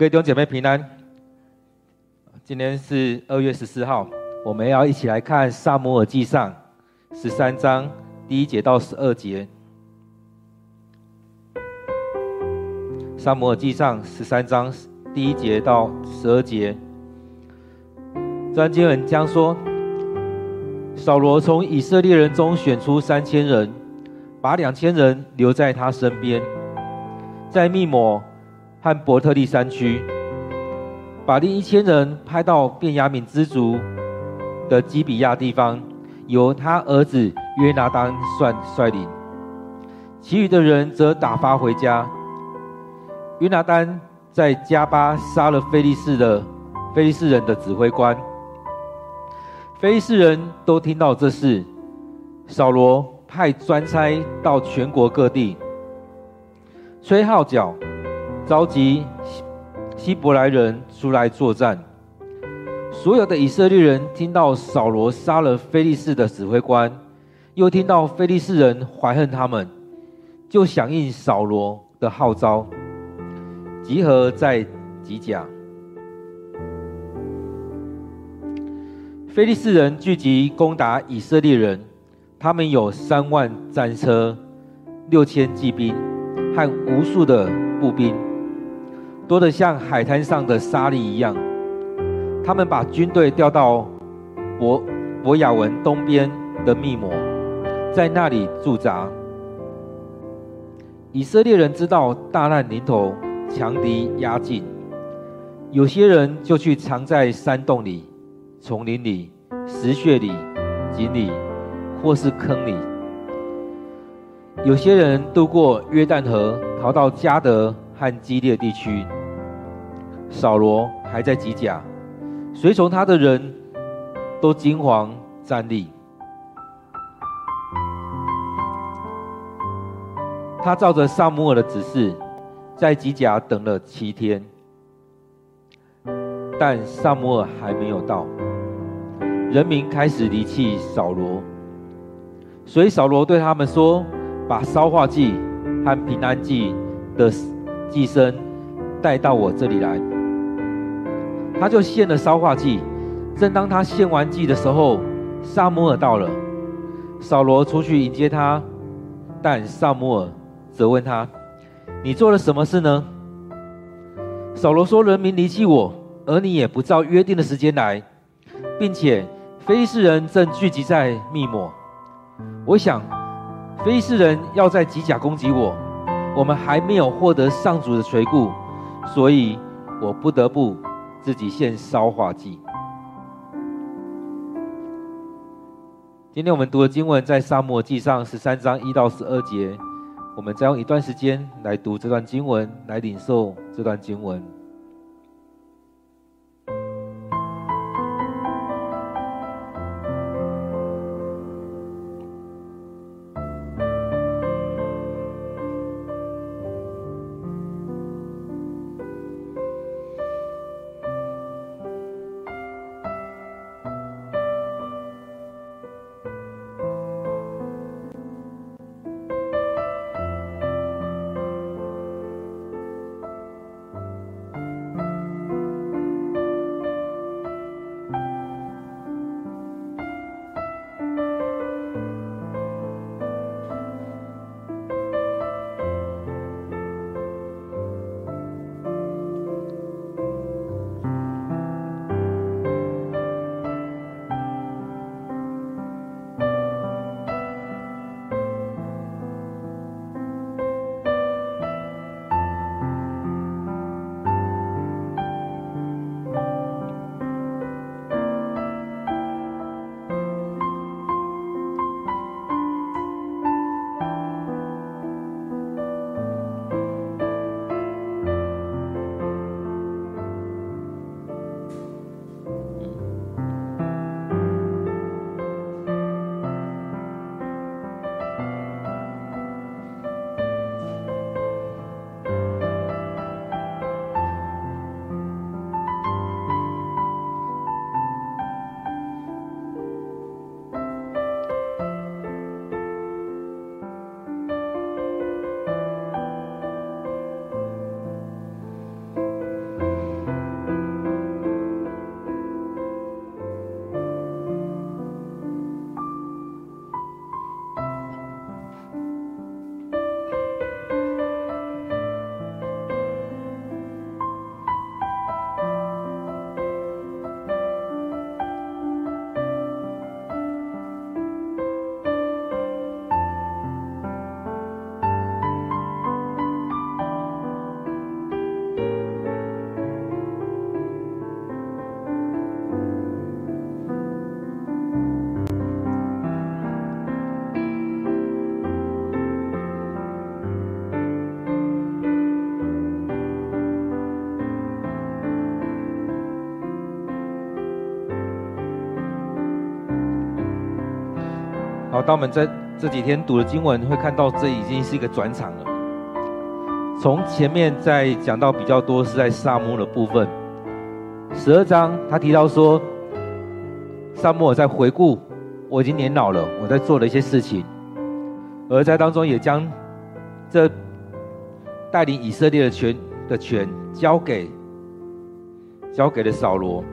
各位弟兄姐妹平安。今天是二月十四号，我们要一起来看《撒母耳记上》十三章第一节到十二节。《撒母耳记上》十三章第一节到十二节，专经文将说：扫罗从以色列人中选出三千人，把两千人留在他身边，在密抹。和伯特利山区，把另一千人派到便雅悯支族的基比亚地方，由他儿子约拿单率率领，其余的人则打发回家。约拿单在迦巴杀了非利士的非利士人的指挥官，非利士人都听到这事，扫罗派专差到全国各地，吹号角。召集希伯来人出来作战。所有的以色列人听到扫罗杀了非利士的指挥官，又听到非利士人怀恨他们，就响应扫罗的号召，集合在吉甲。非利士人聚集攻打以色列人，他们有三万战车、六千骑兵和无数的步兵。多得像海滩上的沙粒一样，他们把军队调到伯伯亚文东边的密抹，在那里驻扎。以色列人知道大难临头，强敌压境，有些人就去藏在山洞里、丛林里、石穴里、井里，或是坑里。有些人渡过约旦河，逃到加得和基列地区。扫罗还在吉甲，随从他的人都惊惶站立。他照着撒母耳的指示，在吉甲等了七天，但撒母耳还没有到。人民开始离弃扫罗，所以扫罗对他们说：“把烧化祭和平安祭的祭牲带到我这里来。”他就献了烧化祭。正当他献完祭的时候，撒母耳到了。扫罗出去迎接他，但撒母耳责问他：“你做了什么事呢？”扫罗说：“人民离弃我，而你也不照约定的时间来，并且非利士人正聚集在密抹。我想，非利士人要在吉甲攻击我，我们还没有获得上主的垂顾，所以我不得不。”自己献烧化祭。今天我们读的经文在沙漠记上十三章一到十二节，我们再用一段时间来读这段经文，来领受这段经文。当我们在这几天读的经文，会看到这已经是一个转场了。从前面在讲到比较多是在撒母耳的部分，十二章他提到说，撒母耳在回顾我已经年老了，我在做的一些事情，而在当中也将这带领以色列的权的权交给交给了扫罗。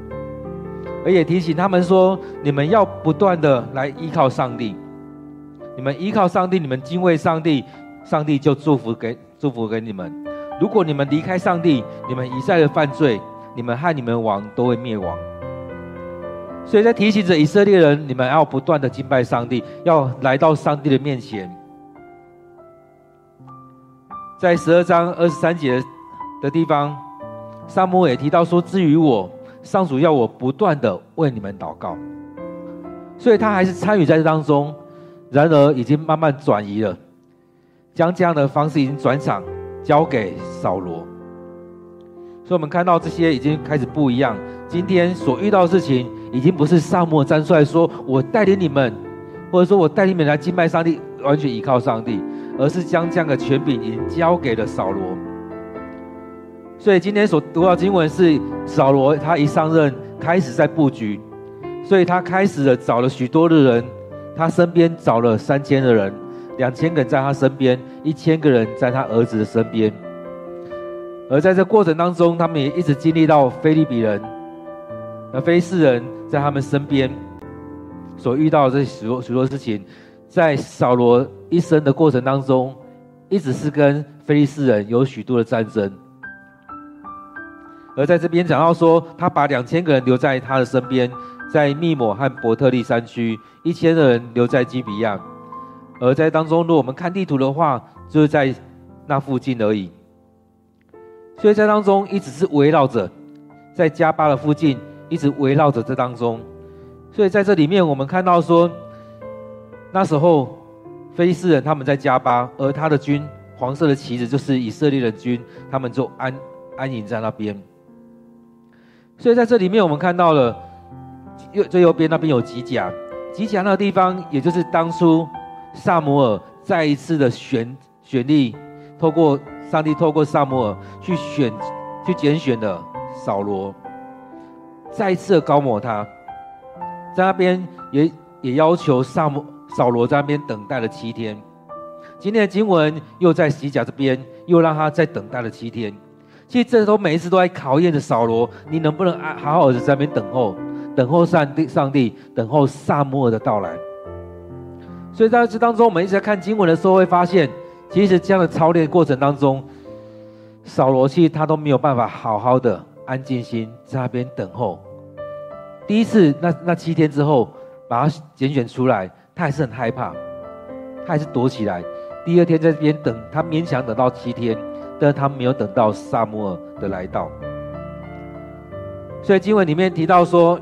而也提醒他们说：“你们要不断的来依靠上帝，你们依靠上帝，你们敬畏上帝，上帝就祝福给祝福给你们。如果你们离开上帝，你们一再的犯罪，你们和你们王都会灭亡。所以在提醒着以色列人，你们要不断的敬拜上帝，要来到上帝的面前。在十二章二十三节的地方，撒母也提到说：至于我。”上主要我不断的为你们祷告，所以他还是参与在这当中。然而，已经慢慢转移了，将这样的方式已经转场交给扫罗。所以，我们看到这些已经开始不一样。今天所遇到的事情，已经不是撒母耳站出来说：“我带领你们，或者说我带领你们来敬拜上帝，完全依靠上帝。”而是将这样的权柄已经交给了扫罗。所以今天所读到经文是扫罗，他一上任开始在布局，所以他开始了找了许多的人，他身边找了三千的人，两千个人在他身边，一千个人在他儿子的身边。而在这过程当中，他们也一直经历到菲利比人、那非利士人在他们身边所遇到的这许多许多事情，在扫罗一生的过程当中，一直是跟非利士人有许多的战争。而在这边讲到说，他把两千个人留在他的身边，在密抹和伯特利山区，一千的人留在基比亚。而在当中，如果我们看地图的话，就是在那附近而已。所以在当中一直是围绕着，在加巴的附近一直围绕着这当中。所以在这里面，我们看到说，那时候非利士人他们在加巴，而他的军黄色的旗子就是以色列的军，他们就安安营在那边。所以在这里面，我们看到了右最右边那边有吉甲，吉甲那个地方，也就是当初撒摩尔再一次的选选立，透过上帝透过撒摩尔去选去拣选的扫罗，再一次的高抹他，在那边也也要求撒摩扫罗在那边等待了七天。今天的经文又在洗甲这边又让他再等待了七天。其实这都每一次都在考验着扫罗，你能不能安好好的在那边等候，等候上帝，上帝等候撒母耳的到来。所以在这当中，我们一直在看经文的时候，会发现，其实这样的操练过程当中，扫罗其实他都没有办法好好的安静心在那边等候。第一次那那七天之后，把他拣选出来，他还是很害怕，他还是躲起来。第二天在这边等，他勉强等到七天。但他没有等到撒母耳的来到，所以经文里面提到说，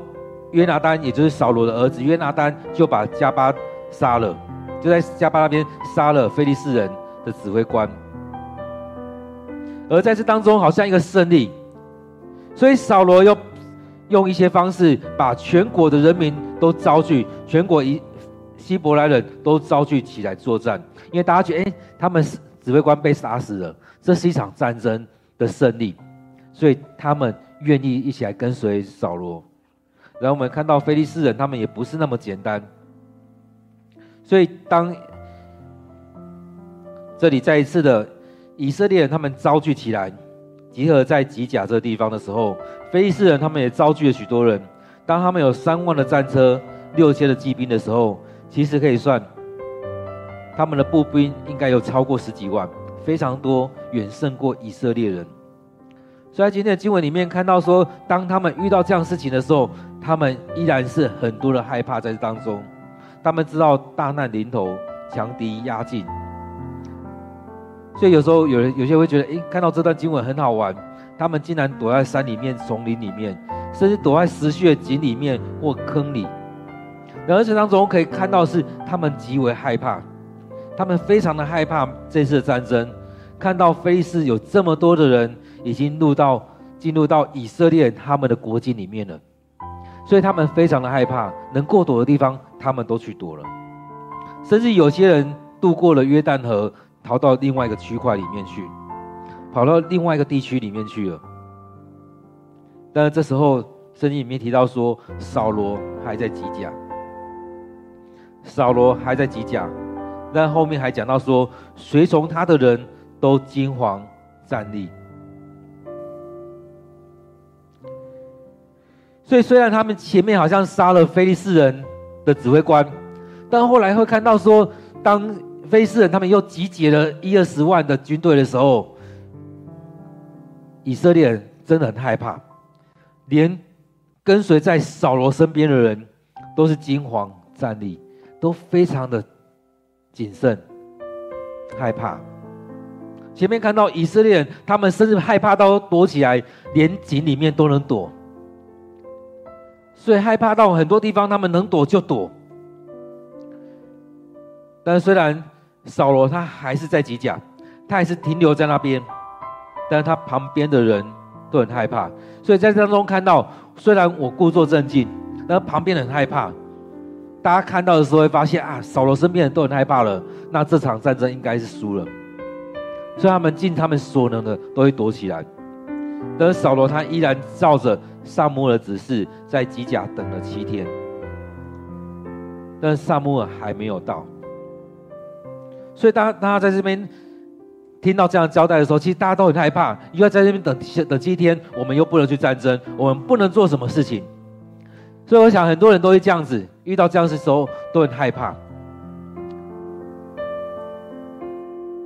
约拿单也就是扫罗的儿子约拿单就把加巴杀了，就在加巴那边杀了非利士人的指挥官，而在这当中好像一个胜利，所以扫罗又用一些方式把全国的人民都召聚，全国一希伯来人都召聚起来作战，因为大家觉得，哎，他们指挥官被杀死了。这是一场战争的胜利，所以他们愿意一起来跟随扫罗。然后我们看到菲利士人，他们也不是那么简单。所以当这里再一次的以色列人他们遭聚起来，集合在吉甲这个地方的时候，菲利士人他们也遭聚了许多人。当他们有三万的战车、六千的骑兵的时候，其实可以算他们的步兵应该有超过十几万。非常多，远胜过以色列人。所以在今天的经文里面看到说，当他们遇到这样事情的时候，他们依然是很多的害怕在当中。他们知道大难临头，强敌压境。所以有时候有人有些会觉得，诶，看到这段经文很好玩。他们竟然躲在山里面、丛林里面，甚至躲在石穴井里面或坑里。然而这当中可以看到是他们极为害怕。他们非常的害怕这次战争，看到菲斯有这么多的人已经入到进入到以色列他们的国境里面了，所以他们非常的害怕，能过躲的地方他们都去躲了。甚至有些人渡过了约旦河，逃到另外一个区块里面去，跑到另外一个地区里面去了。但是这时候，圣经里面提到说，扫罗还在吉甲，扫罗还在吉甲，但后面还讲到说，随从他的人都惊惶战栗。所以，虽然他们前面好像杀了非利士人的指挥官，但后来会看到说，当非利士人他们又集结了一二十万的军队的时候，以色列人真的很害怕，连跟随在扫罗身边的人都是惊惶战栗，都非常的谨慎害怕。前面看到以色列人，他们甚至害怕到躲起来，连井里面都能躲。所以害怕到很多地方，他们能躲就躲。但虽然扫罗他还是在吉甲，他还是停留在那边，但是他旁边的人都很害怕。所以在这当中看到，虽然我故作镇静，但旁边很害怕。大家看到的时候会发现啊，扫罗身边人都很害怕了，那这场战争应该是输了。所以他们尽他们所能的都会躲起来。但是扫罗他依然照着撒母耳只是，在机甲等了七天，但是撒母耳还没有到。所以大家大家在这边听到这样交代的时候，其实大家都很害怕，因为在这边等等七天，我们又不能去战争，我们不能做什么事情。所以我想很多人都会这样子，遇到这样的时候都很害怕。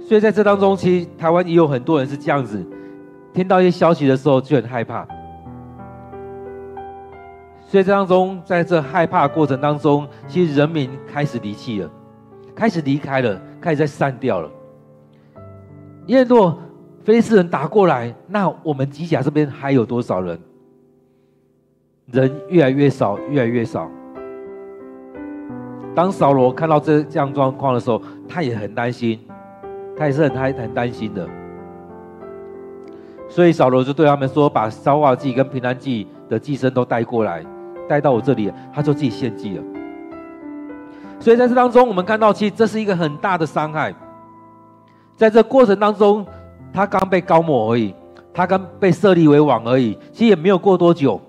所以在这当中，其实台湾也有很多人是这样子。听到一些消息的时候就很害怕，所以这当中，在这害怕的过程当中，其实人民开始离弃了，开始离开了，开始在散掉了。因为若非利士人打过来，那我们机甲这边还有多少人？人越来越少，越来越少。当扫罗看到这这样状况的时候，他也很担心，他也是很担很担心的。所以扫罗就对他们说：“把烧化剂跟平安剂的寄生都带过来，带到我这里，他就自己献祭了。”所以在这当中，我们看到其实这是一个很大的伤害。在这过程当中，他刚被高抹而已，他刚被设立为王而已，其实也没有过多久。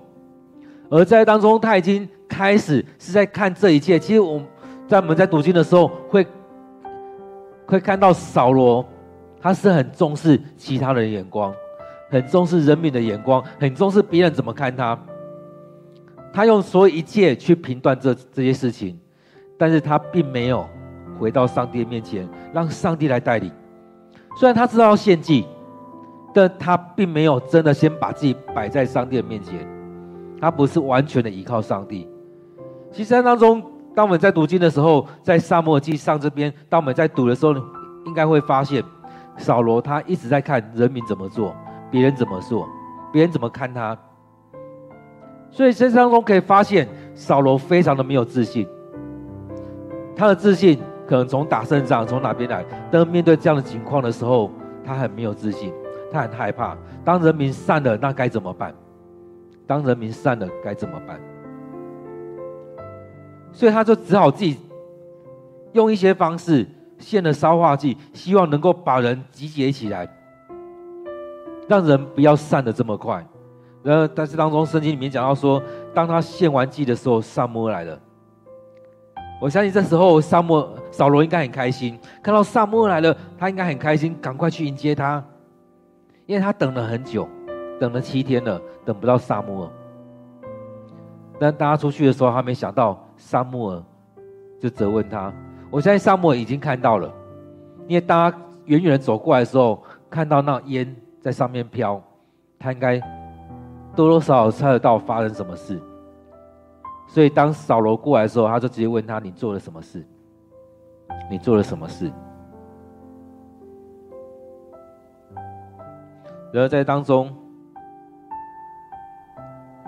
而在当中，他已经开始是在看这一切。其实我们在我们在读经的时候，会会看到扫罗，他是很重视其他人的眼光。很重视人民的眼光，很重视别人怎么看他。他用所有一切去评断这这些事情，但是他并没有回到上帝的面前，让上帝来带领。虽然他知道要献祭，但他并没有真的先把自己摆在上帝的面前。他不是完全的依靠上帝。其实在当中，当我们在读经的时候，在撒母耳记上这边，当我们在读的时候，应该会发现，扫罗他一直在看人民怎么做。别人怎么说，别人怎么看他，所以这当中可以发现，扫罗非常的没有自信。他的自信可能从打胜仗，从哪边来？当面对这样的情况的时候，他很没有自信，他很害怕。当人民散了，那该怎么办？当人民散了，该怎么办？所以他就只好自己用一些方式献了烧化祭，希望能够把人集结起来。让人不要散的这么快，然后但是当中圣经里面讲到说，当他献完祭的时候，撒母耳来了。我相信这时候撒母扫罗应该很开心，看到撒母耳来了，他应该很开心，赶快去迎接他，因为他等了很久，等了七天了，等不到撒母耳。但当他出去的时候，他没想到撒母耳就责问他。我相信撒母耳已经看到了，因为当他远远的走过来的时候，看到那烟。在上面飘，他应该多多少少猜得到发生什么事，所以当扫罗过来的时候，他就直接问他：“你做了什么事？你做了什么事？”然后在当中，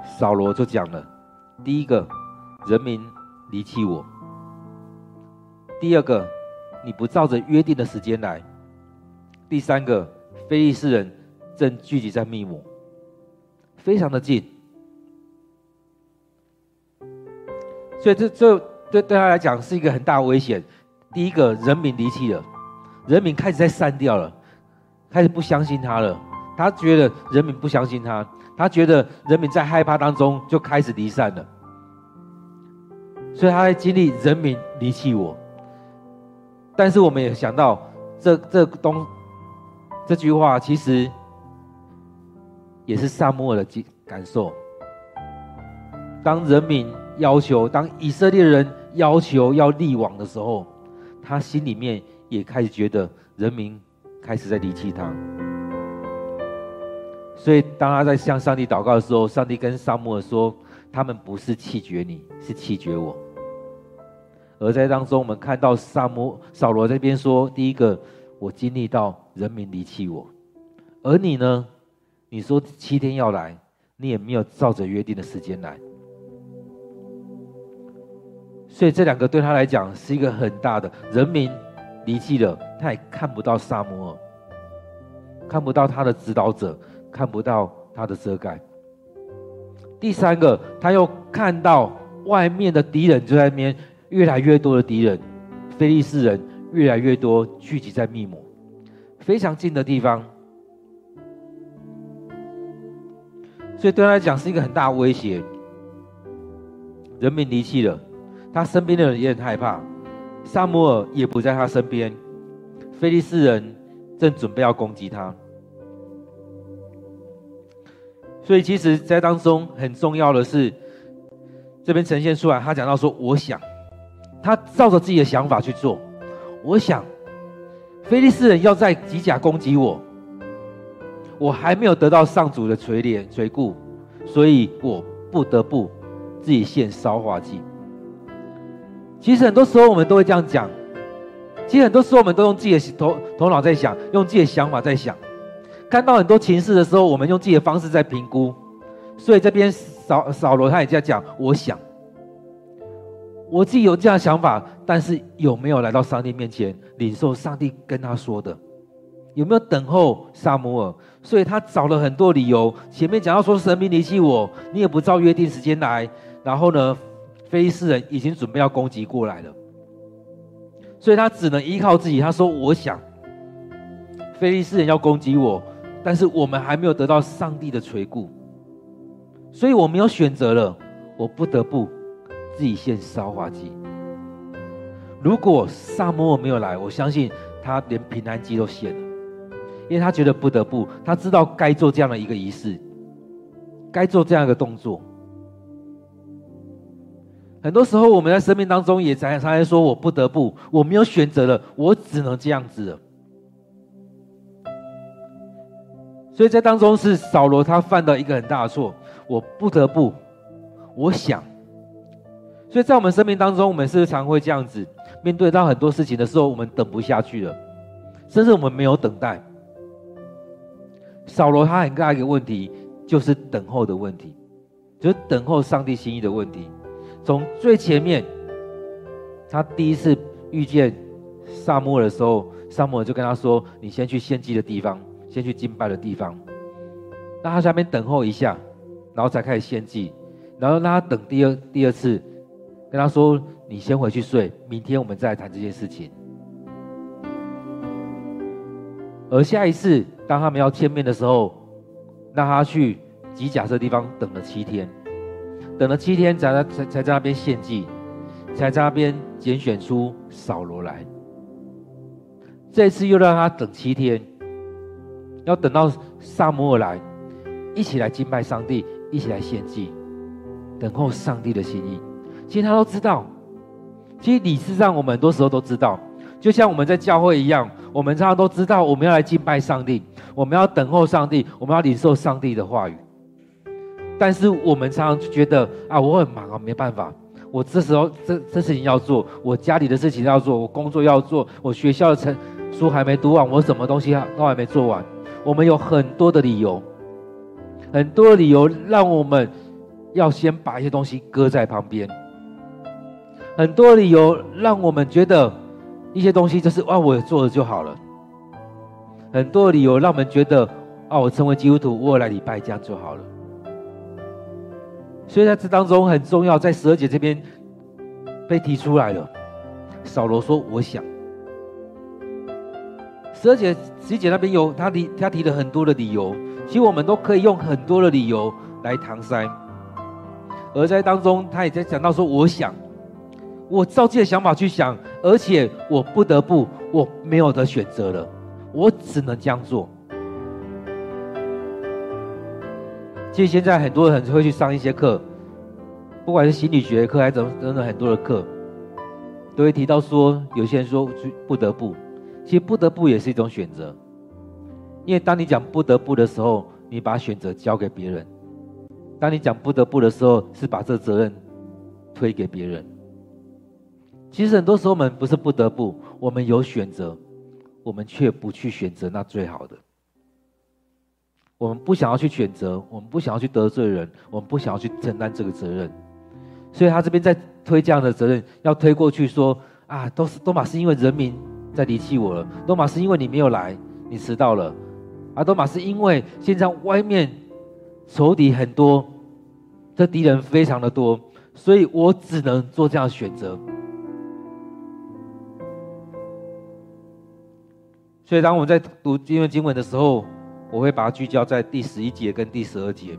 扫罗就讲了：第一个，人民离弃我；第二个，你不照着约定的时间来；第三个，非利士人。正聚集在密抹，非常的近，所以这这对对他来讲是一个很大的危险。第一个人民离弃了，人民开始在散掉了，开始不相信他了。他觉得人民不相信他，他觉得人民在害怕当中就开始离散了。所以他在经历人民离弃我。但是我们也想到，这这东这句话其实也是撒母耳的感受。当人民要求，当以色列人要求要立王的时候，他心里面也开始觉得人民开始在离弃他。所以当他在向上帝祷告的时候，上帝跟撒母耳说：“他们不是弃绝你，是弃绝我。”而在当中，我们看到撒母扫罗这边说：“第一个，我经历到人民离弃我，而你呢？你说七天要来，你也没有照着约定的时间来。”所以这两个对他来讲是一个很大的，人民离弃了，他也看不到撒母耳，看不到他的指导者，看不到他的遮盖。第三个，他又看到外面的敌人就在那边，越来越多的敌人，非利士人越来越多聚集在密抹，非常近的地方，所以对他来讲是一个很大威胁。人民离弃了。他身边的人也很害怕，撒母耳也不在他身边，非利士人正准备要攻击他，所以其实，在当中很重要的是，这边呈现出来，他讲到说：“我想，他照着自己的想法去做，我想，非利士人要在吉甲攻击我，我还没有得到上主的垂怜垂顾，所以我不得不自己献烧化祭。”其实很多时候我们都会这样讲，其实很多时候我们都用自己的头头脑在想，用自己的想法在想。看到很多情势的时候，我们用自己的方式在评估。所以这边扫扫罗他也在讲，我想，我自己有这样想法，但是有没有来到上帝面前领受上帝跟他说的？有没有等候撒母耳？所以他找了很多理由。前面讲到说神明离弃我，你也不照约定时间来，然后呢？非利士人已经准备要攻击过来了，所以他只能依靠自己。他说：“我想，非利士人要攻击我，但是我们还没有得到上帝的垂顾，所以我没有选择了，我不得不自己献烧化祭。如果撒母耳没有来，我相信他连平安祭都献了，因为他觉得不得不，他知道该做这样的一个仪式，该做这样一个动作。”很多时候，我们在生命当中也常常在说：“我不得不，我没有选择了，我只能这样子了。”所以在当中是扫罗他犯的一个很大的错，我不得不，我想。所以在我们生命当中，我们是不是常会这样子面对到很多事情的时候，我们等不下去了，甚至我们没有等待。扫罗他很大一个问题，就是等候的问题，就是等候上帝心意的问题。从最前面，他第一次遇见撒母耳的时候，撒母耳就跟他说：“你先去献祭的地方，先去敬拜的地方。”让他下面等候一下，然后才开始献祭。然后让他等第二第二次，跟他说：“你先回去睡，明天我们再来谈这件事情。”而下一次，当他们要见面的时候，让他去吉甲这地方等了七天。等了七天，才在才才在那边献祭，才在那边拣选出扫罗来。这次又让他等七天，要等到撒母耳来，一起来敬拜上帝，一起来献祭，等候上帝的心意。其实他都知道，其实理智上我们很多时候都知道，就像我们在教会一样，我们常常都知道我们要来敬拜上帝，我们要等候上帝，我们要领受上帝的话语。但是我们常常就觉得啊，我很忙啊，没办法。我这时候这这事情要做，我家里的事情要做，我工作要做，我学校的成书还没读完，我什么东西都还没做完。我们有很多的理由，很多的理由让我们要先把一些东西搁在旁边。很多理由让我们觉得一些东西就是啊，我做了就好了。很多理由让我们觉得哦，我成为基督徒，我来礼拜这样就好了。所以在这当中很重要，在十二节这边被提出来了，扫罗说：“我想。”十二节、十一节那边有他提他提了很多的理由，其实我们都可以用很多的理由来搪塞。而在当中，他也在讲到说：“我想，我照自己的想法去想，而且我不得不，我没有得选择了，我只能这样做。”其实现在很多人会去上一些课，不管是心理学课还是怎么等等很多的课，都会提到说，有些人说不得不。其实不得不也是一种选择，因为当你讲不得不的时候，你把选择交给别人；当你讲不得不的时候，是把这责任推给别人。其实很多时候我们不是不得不，我们有选择，我们却不去选择那最好的。我们不想要去选择，我们不想要去得罪人，我们不想要去承担这个责任。所以他这边在推这样的责任，要推过去说啊，都是都马是因为人民。在离弃我了，多玛是因为你没有来，你迟到了，啊，多玛是因为现在外面仇敌很多，这敌人非常的多，所以我只能做这样的选择。所以当我们在读经文经文的时候，我会把它聚焦在第十一节跟第十二节。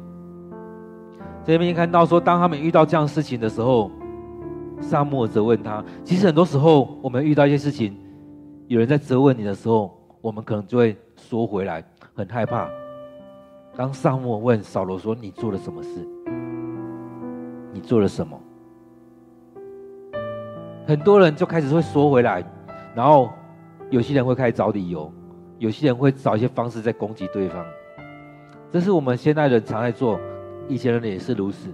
这边看到说，当他们遇到这样事情的时候，撒母耳责问他。其实很多时候，我们遇到一些事情。有人在责问你的时候，我们可能就会缩回来，很害怕。当撒母问扫罗说：“你做了什么事？你做了什么？”很多人就开始会缩回来，然后有些人会开始找理由，有些人会找一些方式在攻击对方。这是我们现代人常在做，以前人也是如此，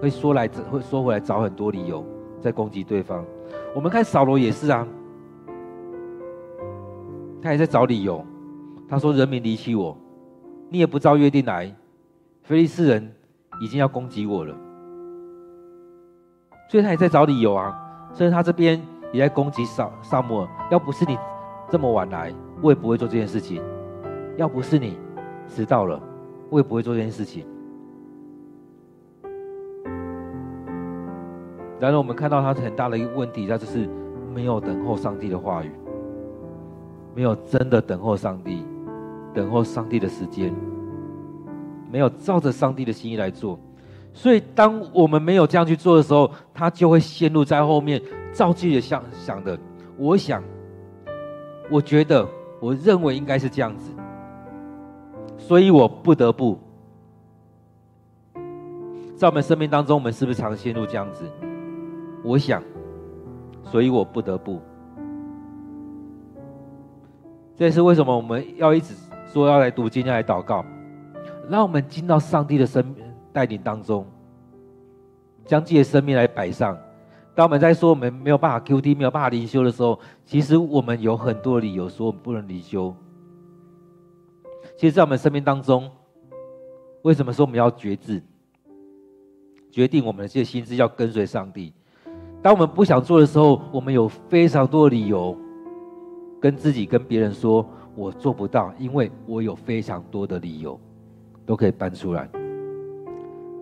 会说来会说回来找很多理由在攻击对方。我们看扫罗也是啊。他也在找理由，他说：“人民离弃我，你也不照约定来，非利士人已经要攻击我了。”所以他也在找理由啊。所以他这边也在攻击撒撒母耳。要不是你这么晚来，我也不会做这件事情；要不是你迟到了，我也不会做这件事情。然而，我们看到他很大的一个问题，他就是没有等候上帝的话语。没有真的等候上帝，等候上帝的时间，没有照着上帝的心意来做，所以当我们没有这样去做的时候，他就会陷入在后面，照自己的想想的。我想，我觉得，我认为应该是这样子，所以我不得不。在我们生命当中，我们是不是常陷入这样子？我想，所以我不得不。这也是为什么我们要一直说要来读经、要来祷告，让我们进到上帝的生命带领当中，将自己的生命来摆上。当我们在说我们没有办法 QT、没有办法灵修的时候，其实我们有很多理由说我们不能灵修。其实，在我们生命当中，为什么说我们要决志，决定我们的这些心志要跟随上帝？当我们不想做的时候，我们有非常多的理由。跟自己、跟别人说，我做不到，因为我有非常多的理由，都可以搬出来。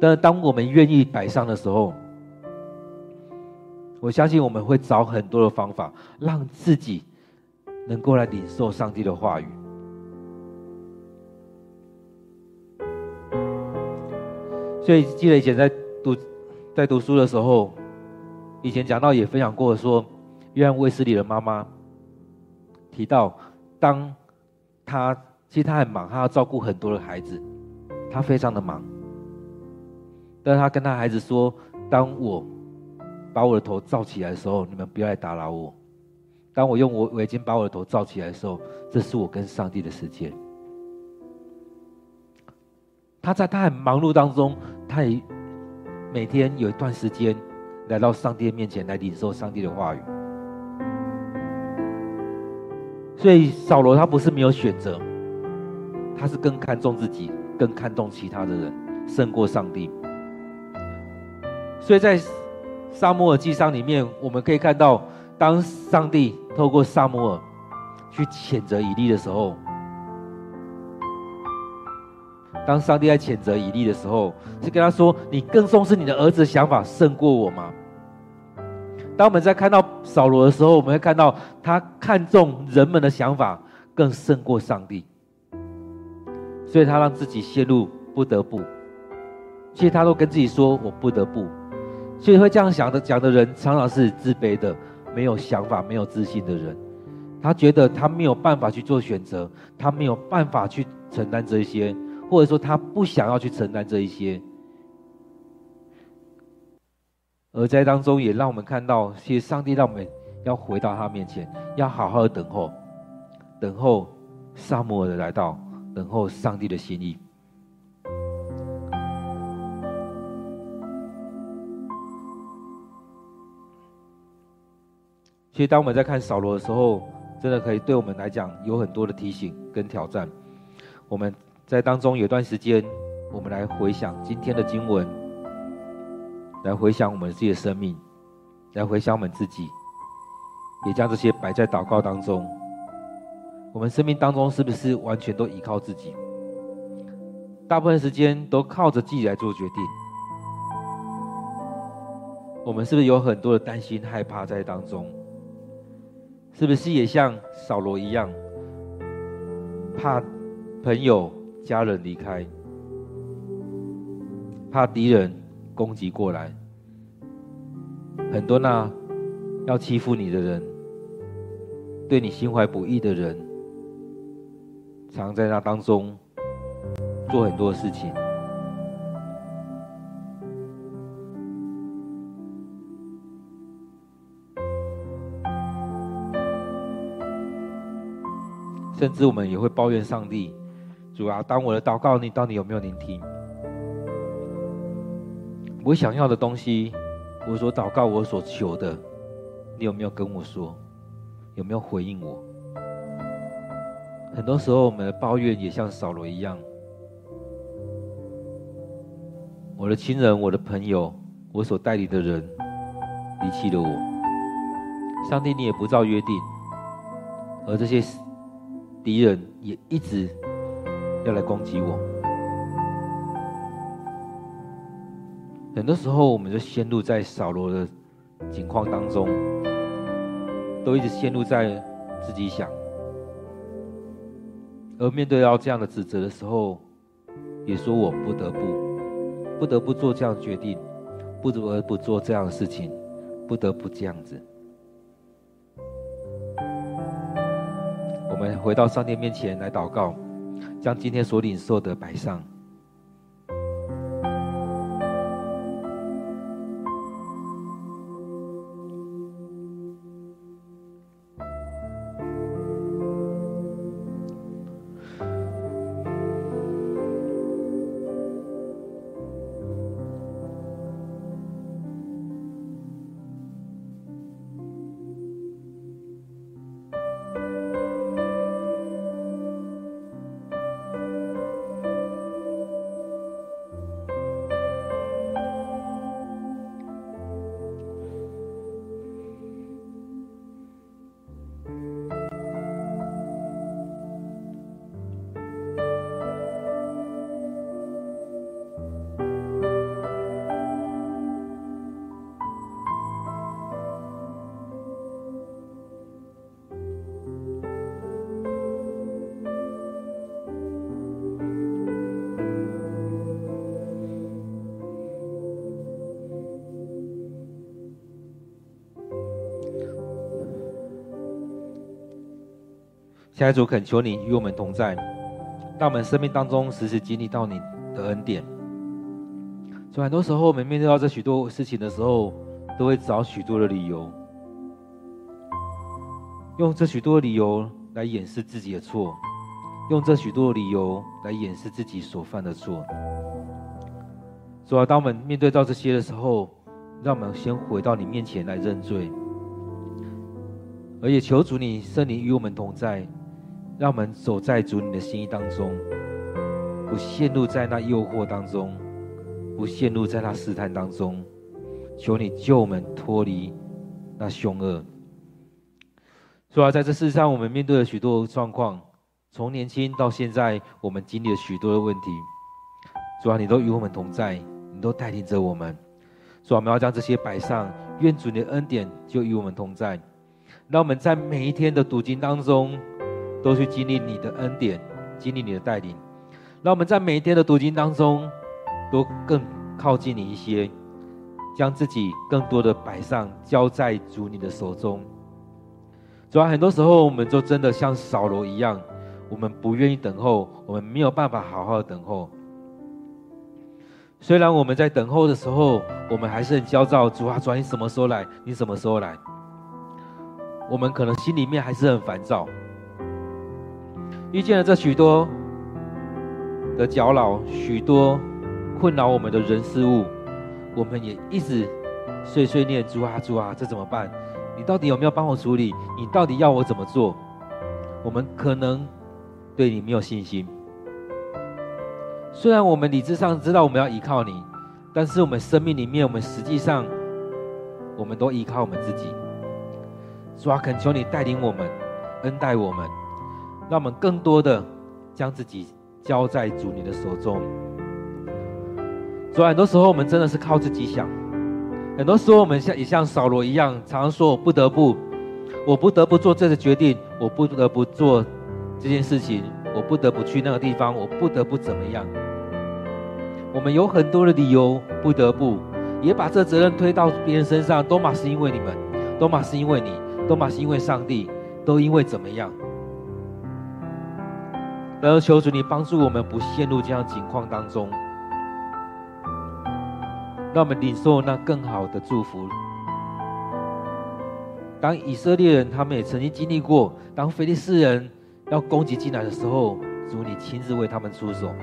但是当我们愿意摆上的时候，我相信我们会找很多的方法，让自己能够来领受上帝的话语。所以记得以前在读在读书的时候，以前讲到也分享过说，约翰卫斯理的妈妈。提到，当他其实他很忙，他要照顾很多的孩子，他非常的忙。但是他跟他孩子说：“当我把我的头罩起来的时候，你们不要来打扰我。当我用我围巾把我的头罩起来的时候，这是我跟上帝的时间。”他在他很忙碌当中，他也每天有一段时间来到上帝的面前来领受上帝的话语。所以扫罗他不是没有选择，他是更看重自己，更看重其他的人，胜过上帝。所以在撒母耳记上里面，我们可以看到，当上帝透过撒母耳去谴责以利的时候，当上帝在谴责以利的时候，是跟他说：“你更重视你的儿子的想法胜过我吗？”当我们在看到扫罗的时候，我们会看到他看重人们的想法更胜过上帝，所以他让自己陷入不得不。其实他都跟自己说：“我不得不。”所以会这样想的讲的人，常常是自卑的、没有想法、没有自信的人。他觉得他没有办法去做选择，他没有办法去承担这一些，或者说他不想要去承担这一些。而在当中，也让我们看到，其实上帝让我们要回到他面前，要好好的等候，等候撒母耳的来到，等候上帝的心意。其实，当我们在看扫罗的时候，真的可以对我们来讲有很多的提醒跟挑战。我们在当中有段时间，我们来回想今天的经文。来回想我们自己的生命，来回想我们自己，也将这些摆在祷告当中。我们生命当中是不是完全都依靠自己？大部分时间都靠着自己来做决定。我们是不是有很多的担心、害怕在当中？是不是也像扫罗一样，怕朋友、家人离开，怕敌人？攻击过来，很多那要欺负你的人，对你心怀不义的人，常在那当中做很多事情，甚至我们也会抱怨上帝：主啊，当我的祷告，你到底有没有聆听？我想要的东西，我所祷告，我所求的，你有没有跟我说？有没有回应我？很多时候，我们的抱怨也像扫罗一样。我的亲人、我的朋友、我所代理的人离弃了我，上帝，你也不照约定，而这些敌人也一直要来攻击我。很多时候，我们就陷入在扫罗的境况当中，都一直陷入在自己想，而面对到这样的指责的时候，也说我不得不，不得不做这样决定，不得不做这样的事情，不得不这样子。我们回到上帝面前来祷告，将今天所领受的摆上。亲爱的主，恳求你与我们同在，让我们生命当中时时经历到你的恩典。所以很多时候，我们面对到这许多事情的时候，都会找许多的理由，用这许多理由来掩饰自己的错，用这许多理由来掩饰自己所犯的错。主啊，当我们面对到这些的时候，让我们先回到你面前来认罪，而也求主你圣灵与我们同在。让我们走在主你的心意当中，不陷入在那诱惑当中，不陷入在那试探当中。求你救我们脱离那凶恶。主啊，在这世上，我们面对了许多状况，从年轻到现在，我们经历了许多的问题。主啊，你都与我们同在，你都带领着我们。主啊，我们要将这些摆上，愿主你的恩典就与我们同在。让我们在每一天的读经当中，都去经历你的恩典，经历你的带领。让我们在每一天的读经当中，都更靠近你一些，将自己更多的摆上，交在主你的手中。主啊，很多时候我们就真的像扫罗一样，我们不愿意等候，我们没有办法好好的等候。虽然我们在等候的时候，我们还是很焦躁。主啊，主啊，你什么时候来？你什么时候来？我们可能心里面还是很烦躁。遇见了这许多的搅扰，许多困扰我们的人事物，我们也一直碎碎念：主啊，主啊，这怎么办？你到底有没有帮我处理？你到底要我怎么做？我们可能对你没有信心。虽然我们理智上知道我们要依靠你，但是我们生命里面，我们实际上，我们都依靠我们自己。主啊，恳求你带领我们，恩待我们，让我们更多的将自己交在主你的手中。主啊，很多时候我们真的是靠自己想，很多时候我们像也像扫罗一样，常常说我不得不，我不得不做这个决定，我不得不做这件事情。我不得不去那个地方，我不得不怎么样？我们有很多的理由，不得不，也把这责任推到别人身上，都嘛是因为你们，都嘛是因为你，都嘛是因为上帝，都因为怎么样？然后求主你帮助我们不陷入这样情况当中，让我们领受那更好的祝福。当以色列人他们也曾经经历过，当非利士人。要攻击进来的时候，主你亲自为他们出手。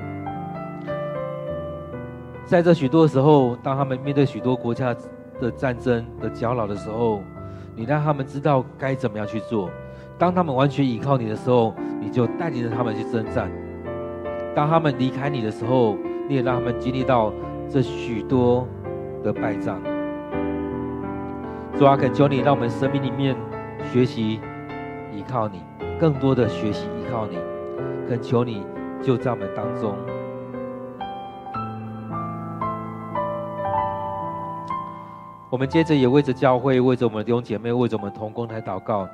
在这许多时候，当他们面对许多国家的战争的搅扰的时候，你让他们知道该怎么样去做。当他们完全依靠你的时候，你就带领着他们去征战。当他们离开你的时候，你也让他们经历到这许多的败仗。主啊，恳求你，让我们生命里面学习依靠你。更多的学习依靠你，恳求你就在我们当中。我们接着也为着教会，为着我们的弟兄姐妹，为着我们同工来祷告。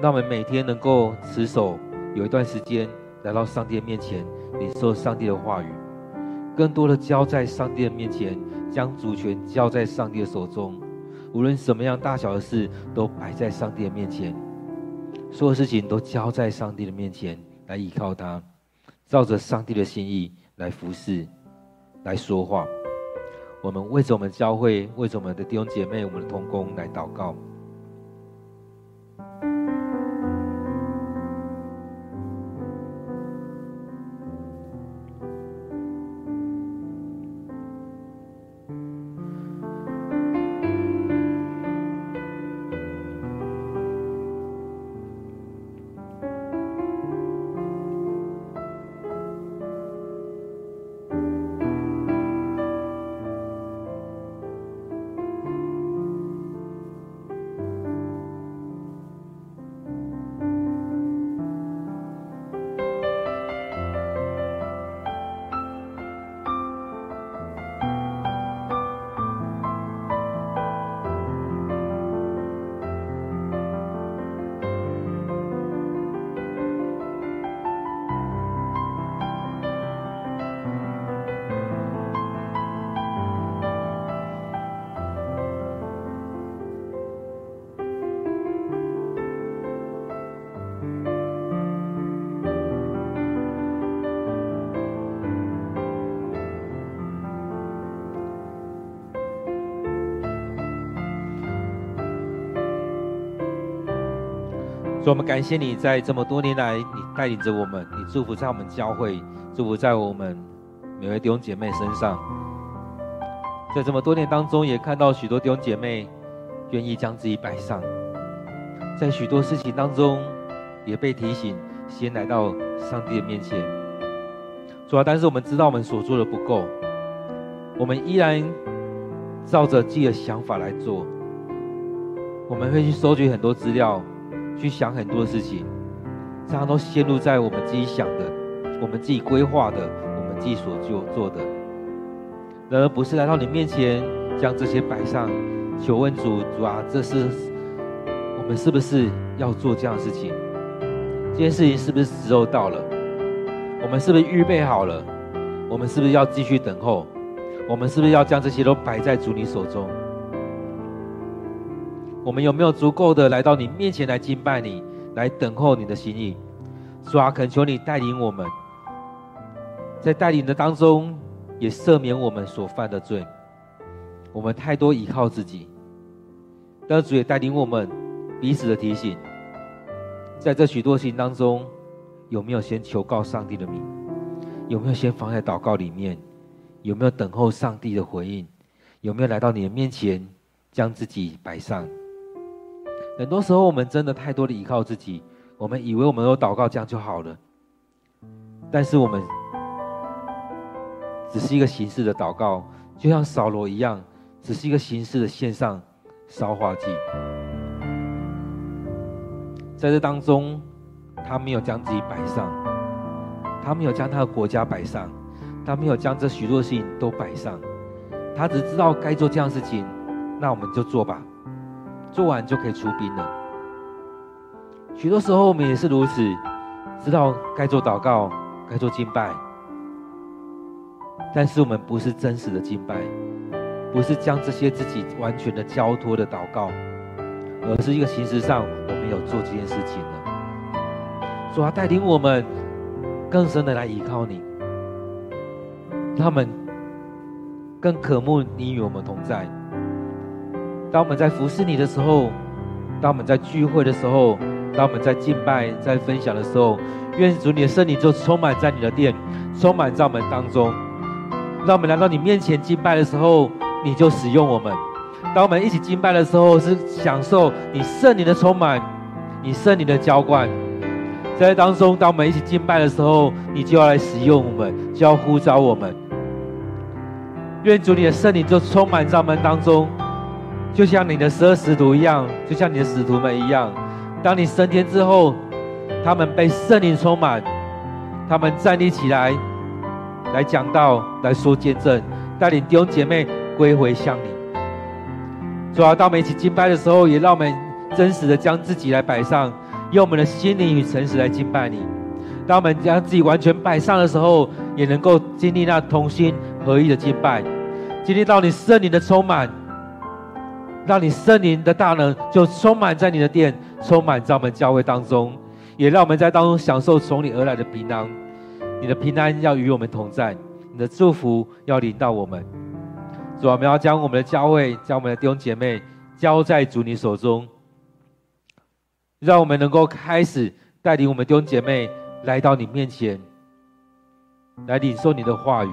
让我们每天能够持守，有一段时间来到上帝的面前，领受上帝的话语，更多的交在上帝的面前，将主权交在上帝的手中。无论什么样大小的事，都摆在上帝的面前。所有事情都交在上帝的面前，来依靠他，照着上帝的心意来服侍，来说话。我们为着我们教会，为着我们的弟兄姐妹，我们的同工来祷告。以我们感谢你在这么多年来，你带领着我们，你祝福在我们教会，祝福在我们每位弟兄姐妹身上。在这么多年当中，也看到许多弟兄姐妹愿意将自己摆上，在许多事情当中也被提醒，先来到上帝的面前。主啊，但是我们知道我们所做的不够，我们依然照着自己的想法来做，我们会去收集很多资料。去想很多事情，常常都陷入在我们自己想的、我们自己规划的、我们自己所就做的，然而不是来到你面前，将这些摆上，求问主，主啊，这是我们是不是要做这样的事情？这件事情是不是时候到了？我们是不是预备好了？我们是不是要继续等候？我们是不是要将这些都摆在主你手中？我们有没有足够的来到你面前来敬拜你，来等候你的心意？主啊，恳求你带领我们，在带领的当中也赦免我们所犯的罪。我们太多依靠自己，但主也带领我们彼此的提醒，在这许多事情当中，有没有先求告上帝的名？有没有先放在祷告里面？有没有等候上帝的回应？有没有来到你的面前，将自己摆上？很多时候，我们真的太多的依靠自己，我们以为我们有祷告这样就好了。但是我们只是一个形式的祷告，就像扫罗一样，只是一个形式的献上烧化祭。在这当中，他没有将自己摆上，他没有将他的国家摆上。他没有将这许多事情都摆上，他只知道该做这样事情，那我们就做吧，做完就可以出兵了。许多时候我们也是如此，知道该做祷告，该做敬拜，但是我们不是真实的敬拜，不是将这些自己完全的交托的祷告，而是一个形式上我们有做这件事情了。主啊，带领我们更深的来依靠你。他们更渴慕你与我们同在。当我们在服侍你的时候，当我们在聚会的时候，当我们在敬拜、在分享的时候，愿主你的圣灵就充满在你的殿，充满在我们当中。当我们来到你面前敬拜的时候，你就使用我们。当我们一起敬拜的时候，是享受你圣灵的充满，你圣灵的浇灌。在当中，当我们一起敬拜的时候，你就要来使用我们，就要呼召我们。愿主你的圣灵就充满在我们当中，就像你的十二使徒一样，就像你的使徒们一样。当你升天之后，他们被圣灵充满，他们站立起来，来讲道，来说见证，带领弟兄姐妹归回向你。主啊，当我们一起敬拜的时候，也让我们真实的将自己来摆上，用我们的心灵与诚实来敬拜你。当我们将自己完全摆上的时候，也能够经历那同心合一的敬拜。经历到你圣灵的充满，让你圣灵的大能就充满在你的殿，充满在我们教会当中，也让我们在当中享受从你而来的平安。你的平安要与我们同在，你的祝福要临到我们。主啊，我们要将我们的教会、将我们的弟兄姐妹交在主你手中，让我们能够开始带领我们弟兄姐妹来到你面前，来领受你的话语，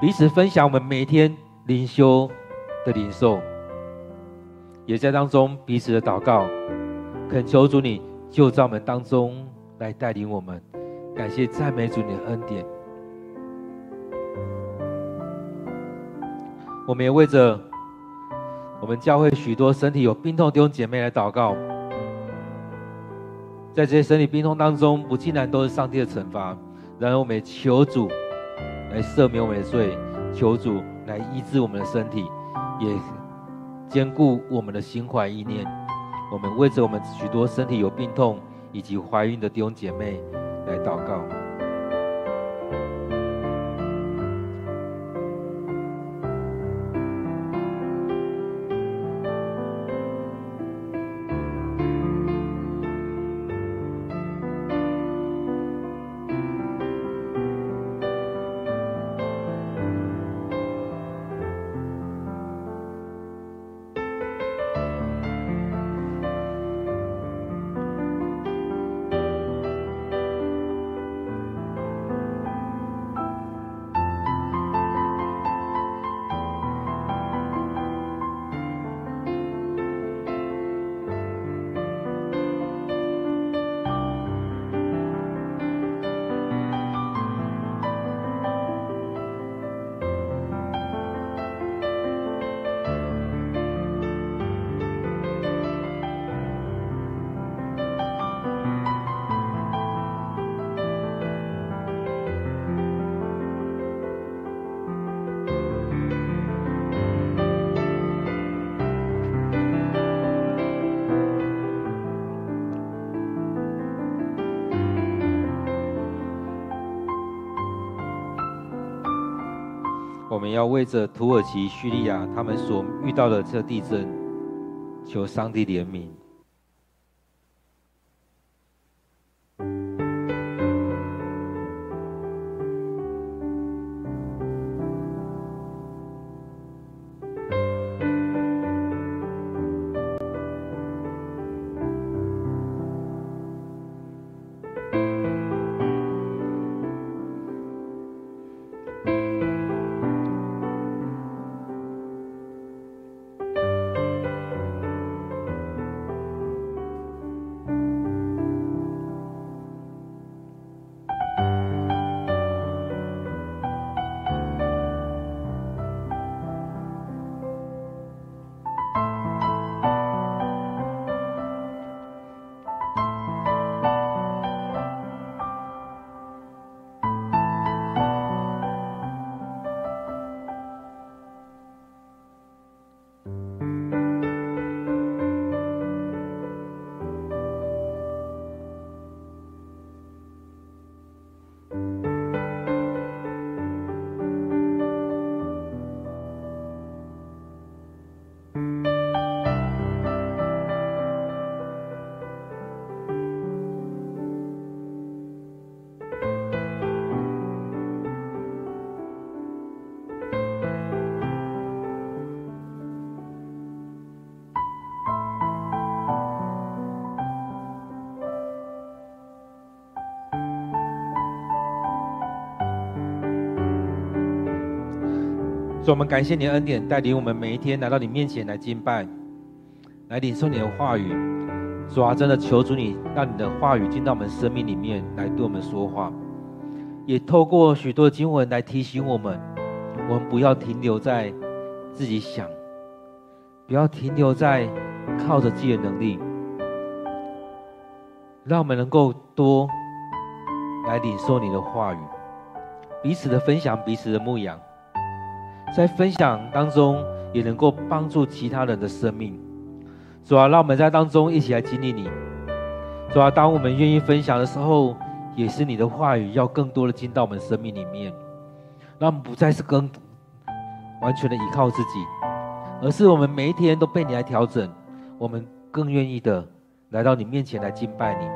彼此分享我们每天。灵修的领受，也在当中彼此的祷告，恳求主你就在我们当中来带领我们，感谢赞美主你的恩典。我们也为着我们教会许多身体有病痛的弟兄姐妹来祷告，在这些身体病痛当中，不尽然都是上帝的惩罚，然而我们也求主来赦免我们的罪，求主。来医治我们的身体，也兼顾我们的心怀意念。我们为着我们许多身体有病痛以及怀孕的弟兄姐妹来祷告。我们要为着土耳其、叙利亚他们所遇到的这地震，求上帝怜悯。主，我们感谢你的恩典，带领我们每一天来到你面前来敬拜，来领受你的话语。主啊，真的求主你，让你的话语进到我们生命里面来对我们说话，也透过许多经文来提醒我们，我们不要停留在自己想，不要停留在靠着自己的能力，让我们能够多来领受你的话语，彼此的分享，彼此的牧养。在分享当中，也能够帮助其他人的生命。主啊，让我们在当中一起来经历你。主啊，当我们愿意分享的时候，也是你的话语要更多的进到我们生命里面。让我们不再是更完全的依靠自己，而是我们每一天都被你来调整。我们更愿意的来到你面前来敬拜你，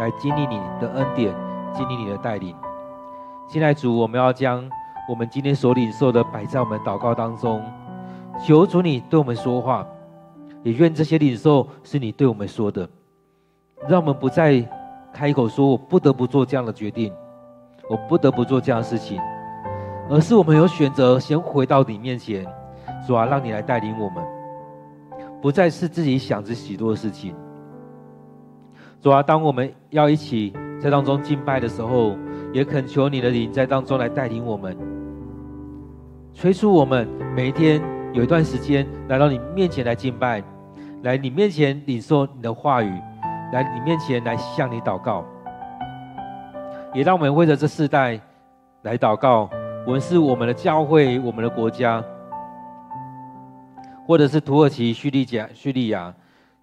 来经历你的恩典，经历你的带领。现在主，我们要将。我们今天所领受的摆在我们祷告当中，求主你对我们说话，也愿这些领受是你对我们说的，让我们不再开口说我不得不做这样的决定，我不得不做这样的事情，而是我们有选择先回到你面前，主啊，让你来带领我们，不再是自己想着许多的事情。主啊，当我们要一起在当中敬拜的时候，也恳求你的灵在当中来带领我们。催促我们每一天有一段时间来到你面前来敬拜，来你面前领受你的话语，来你面前来向你祷告，也让我们为着这世代来祷告。无论是我们的教会、我们的国家，或者是土耳其、叙利亚、叙利亚，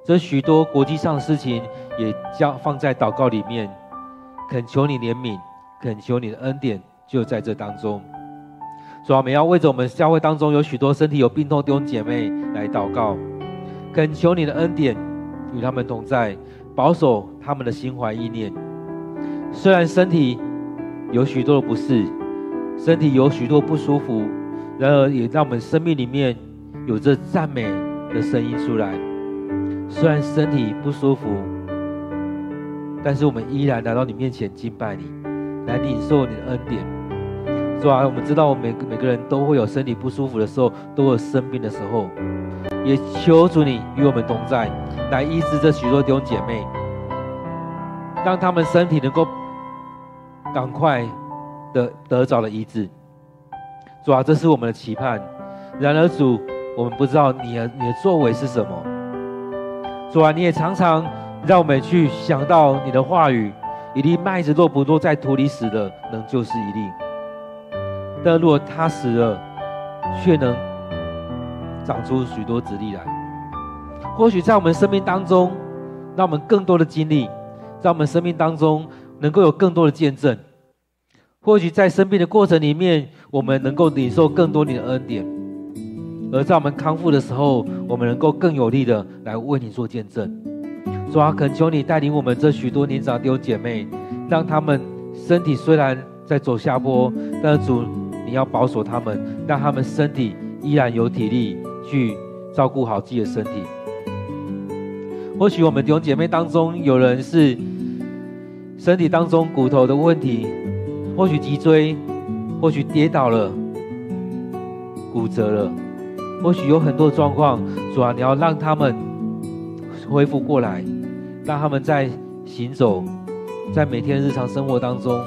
这许多国际上的事情，也将放在祷告里面，恳求你怜悯，恳求你的恩典，就在这当中。主啊，我们要为着我们教会当中有许多身体有病痛弟兄姐妹来祷告，恳求你的恩典与他们同在，保守他们的心怀意念。虽然身体有许多的不适，身体有许多不舒服，然而也让我们生命里面有着赞美的声音出来。虽然身体不舒服，但是我们依然来到你面前敬拜你，来领受你的恩典。主啊？我们知道，我们每个每个人都会有身体不舒服的时候，都有生病的时候，也求主你与我们同在，来医治这许多弟兄姐妹，让他们身体能够赶快的得着了医治。主啊，这是我们的期盼。然而主，我们不知道你的你的作为是什么。主啊，你也常常让我们去想到你的话语：一粒麦子若不落在土里死了，能就是一粒。但如果他死了，却能长出许多子粒来。或许在我们生命当中，让我们更多的经历，在我们生命当中能够有更多的见证。或许在生病的过程里面，我们能够领受更多你的恩典；而在我们康复的时候，我们能够更有力的来为你做见证。主啊，恳求你带领我们这许多年长弟兄姐妹，让他们身体虽然在走下坡，但主，你要保守他们，让他们身体依然有体力去照顾好自己的身体。或许我们弟兄姐妹当中有人是身体当中骨头的问题，或许脊椎，或许跌倒了，骨折了，或许有很多状况。主啊，你要让他们恢复过来，让他们在行走，在每天日常生活当中，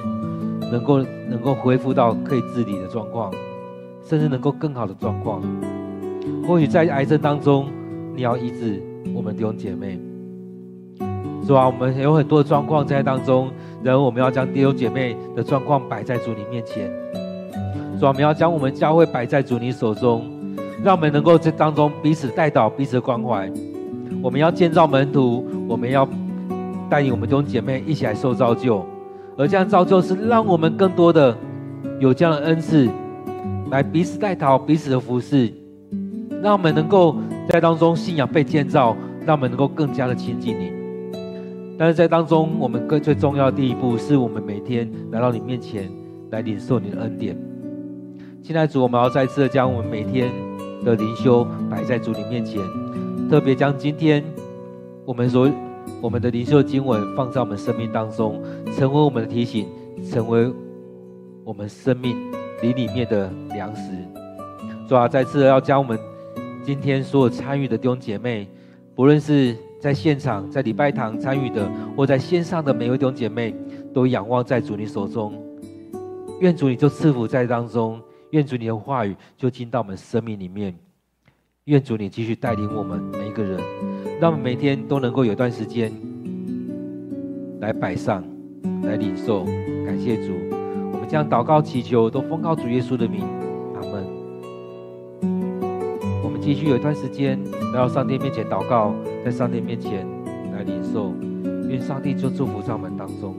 能够能够恢复到可以自理的状况，甚至能够更好的状况。或许在癌症当中，你要医治。我们弟兄姐妹，是吧？我们有很多的状况在当中，然后我们要将弟兄姐妹的状况摆在主你面前，是吧？我们要将我们教会摆在主你手中，让我们能够在当中彼此代祷、彼此关怀。我们要建造门徒，我们要带领我们弟兄姐妹一起来受造就，而这样造就是让我们更多的有这样的恩赐，来彼此代祷、彼此的服侍，让我们能够。在当中，信仰被建造，让我们能够更加的亲近你。但是在当中，我们更最重要的第一步，是我们每天来到你面前，来领受你的恩典。亲爱的主，我们要再次的将我们每天的灵修摆在主你面前，特别将今天我们所我们的灵修经文放在我们生命当中，成为我们的提醒，成为我们生命里里面的粮食。主啊，再次要将我们。今天所有参与的弟兄姐妹，不论是在现场、在礼拜堂参与的，或在线上的每一位弟兄姐妹，都仰望在主你手中。愿主你就赐福在当中，愿主你的话语就进到我们生命里面。愿主你继续带领我们每一个人，让我们每天都能够有段时间来摆上、来领受。感谢主，我们将祷告祈求都奉告主耶稣的名。阿门。我们继续有一段时间来到上帝面前祷告，在上帝面前来领受，愿上帝就祝福在我们当中。